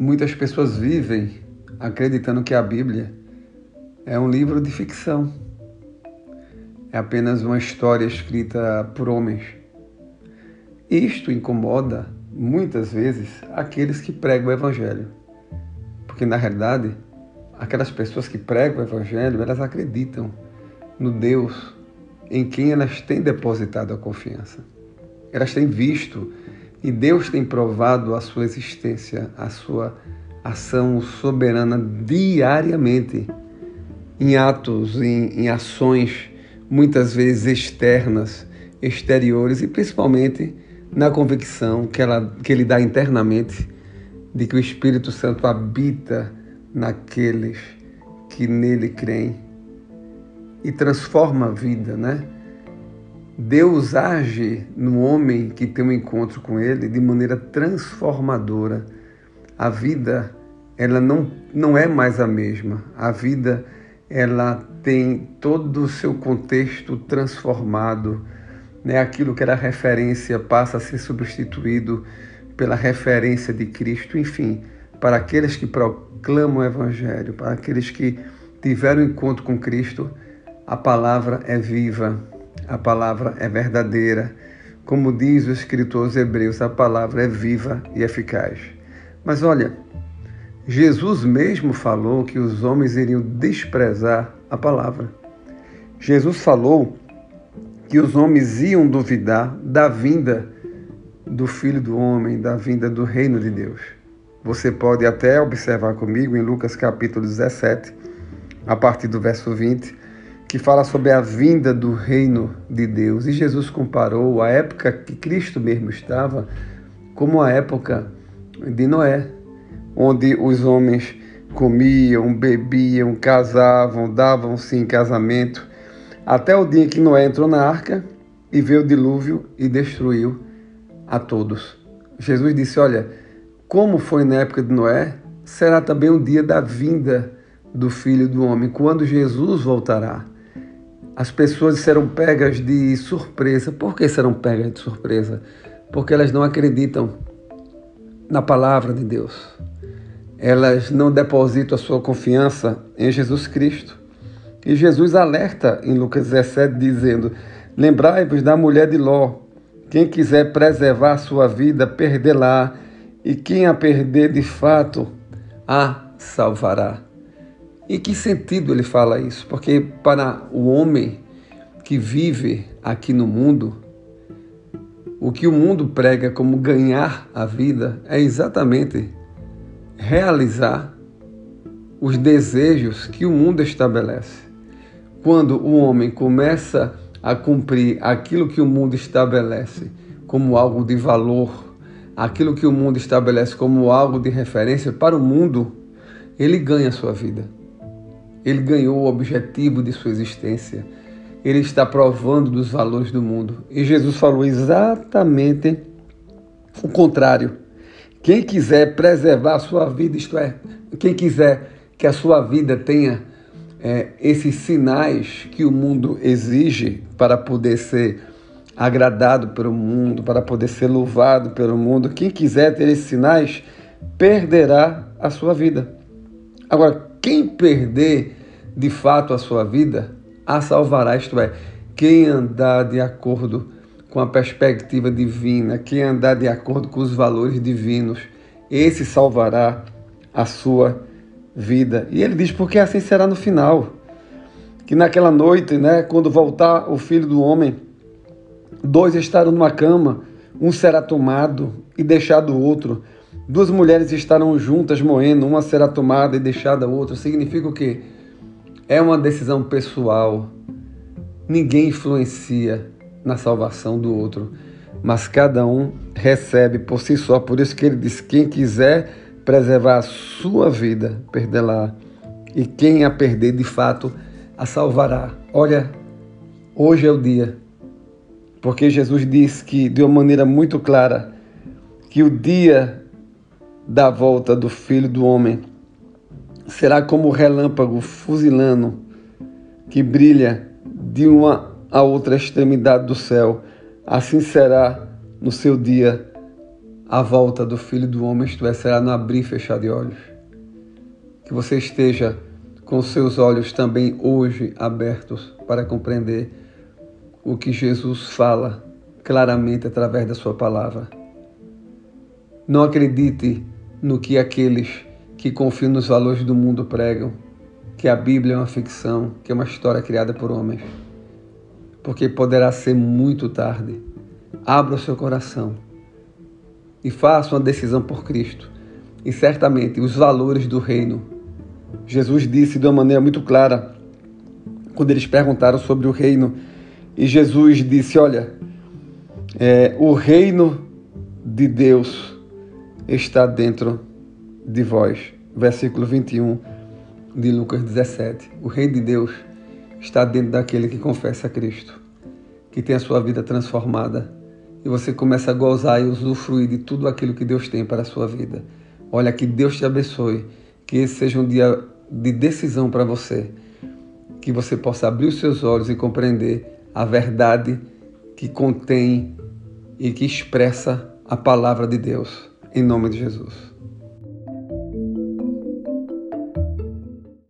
muitas pessoas vivem acreditando que a Bíblia é um livro de ficção. É apenas uma história escrita por homens. Isto incomoda muitas vezes aqueles que pregam o Evangelho. Porque, na realidade, aquelas pessoas que pregam o Evangelho, elas acreditam no Deus em quem elas têm depositado a confiança. Elas têm visto e Deus tem provado a sua existência, a sua ação soberana diariamente, em atos, em, em ações muitas vezes externas, exteriores e principalmente na convicção que, ela, que ele dá internamente de que o Espírito Santo habita naqueles que nele creem e transforma a vida, né? Deus age no homem que tem um encontro com ele de maneira transformadora. A vida, ela não, não é mais a mesma. A vida, ela tem todo o seu contexto transformado. Né? Aquilo que era referência passa a ser substituído pela referência de Cristo. Enfim, para aqueles que proclamam o Evangelho, para aqueles que tiveram encontro com Cristo, a palavra é viva a palavra é verdadeira. Como diz o escritor aos Hebreus, a palavra é viva e eficaz. Mas olha, Jesus mesmo falou que os homens iriam desprezar a palavra. Jesus falou que os homens iam duvidar da vinda do Filho do Homem, da vinda do reino de Deus. Você pode até observar comigo em Lucas capítulo 17, a partir do verso 20, que fala sobre a vinda do reino de Deus. E Jesus comparou a época que Cristo mesmo estava como a época de Noé, onde os homens comiam, bebiam, casavam, davam-se em casamento, até o dia que Noé entrou na arca e veio o dilúvio e destruiu a todos. Jesus disse: Olha, como foi na época de Noé, será também o dia da vinda do Filho do Homem, quando Jesus voltará. As pessoas serão pegas de surpresa. Por que serão pegas de surpresa? Porque elas não acreditam na palavra de Deus. Elas não depositam a sua confiança em Jesus Cristo. E Jesus alerta em Lucas 17, dizendo: Lembrai-vos da mulher de Ló. Quem quiser preservar sua vida, perdê-la, e quem a perder de fato, a salvará. Em que sentido ele fala isso? Porque para o homem que vive aqui no mundo, o que o mundo prega como ganhar a vida é exatamente realizar os desejos que o mundo estabelece. Quando o homem começa a cumprir aquilo que o mundo estabelece como algo de valor, aquilo que o mundo estabelece como algo de referência para o mundo, ele ganha a sua vida. Ele ganhou o objetivo de sua existência. Ele está provando dos valores do mundo. E Jesus falou exatamente o contrário. Quem quiser preservar a sua vida, isto é, quem quiser que a sua vida tenha é, esses sinais que o mundo exige para poder ser agradado pelo mundo, para poder ser louvado pelo mundo, quem quiser ter esses sinais, perderá a sua vida. Agora, quem perder de fato a sua vida, a salvará, isto é, quem andar de acordo com a perspectiva divina, quem andar de acordo com os valores divinos, esse salvará a sua vida. E ele diz, porque assim será no final. Que naquela noite, né, quando voltar o filho do homem, dois estarão numa cama, um será tomado e deixado o outro. Duas mulheres estarão juntas moendo, uma será tomada e deixada a outra. Significa o quê? É uma decisão pessoal. Ninguém influencia na salvação do outro, mas cada um recebe por si só. Por isso que ele diz: quem quiser preservar a sua vida, perdê-la. E quem a perder, de fato, a salvará. Olha, hoje é o dia. Porque Jesus diz que, de uma maneira muito clara, que o dia da volta do Filho do Homem será como o relâmpago fuzilando que brilha de uma a outra extremidade do céu. Assim será no seu dia a volta do Filho do Homem, isto é, será no abrir e fechar de olhos. Que você esteja com seus olhos também hoje abertos para compreender o que Jesus fala claramente através da sua palavra. Não acredite no que aqueles que confiam nos valores do mundo pregam, que a Bíblia é uma ficção, que é uma história criada por homens, porque poderá ser muito tarde. Abra o seu coração e faça uma decisão por Cristo. E certamente os valores do reino. Jesus disse de uma maneira muito clara, quando eles perguntaram sobre o reino, e Jesus disse: Olha, é, o reino de Deus está dentro de vós. Versículo 21 de Lucas 17. O reino de Deus está dentro daquele que confessa a Cristo, que tem a sua vida transformada e você começa a gozar e usufruir de tudo aquilo que Deus tem para a sua vida. Olha, que Deus te abençoe, que esse seja um dia de decisão para você, que você possa abrir os seus olhos e compreender a verdade que contém e que expressa a palavra de Deus. Em nome de Jesus.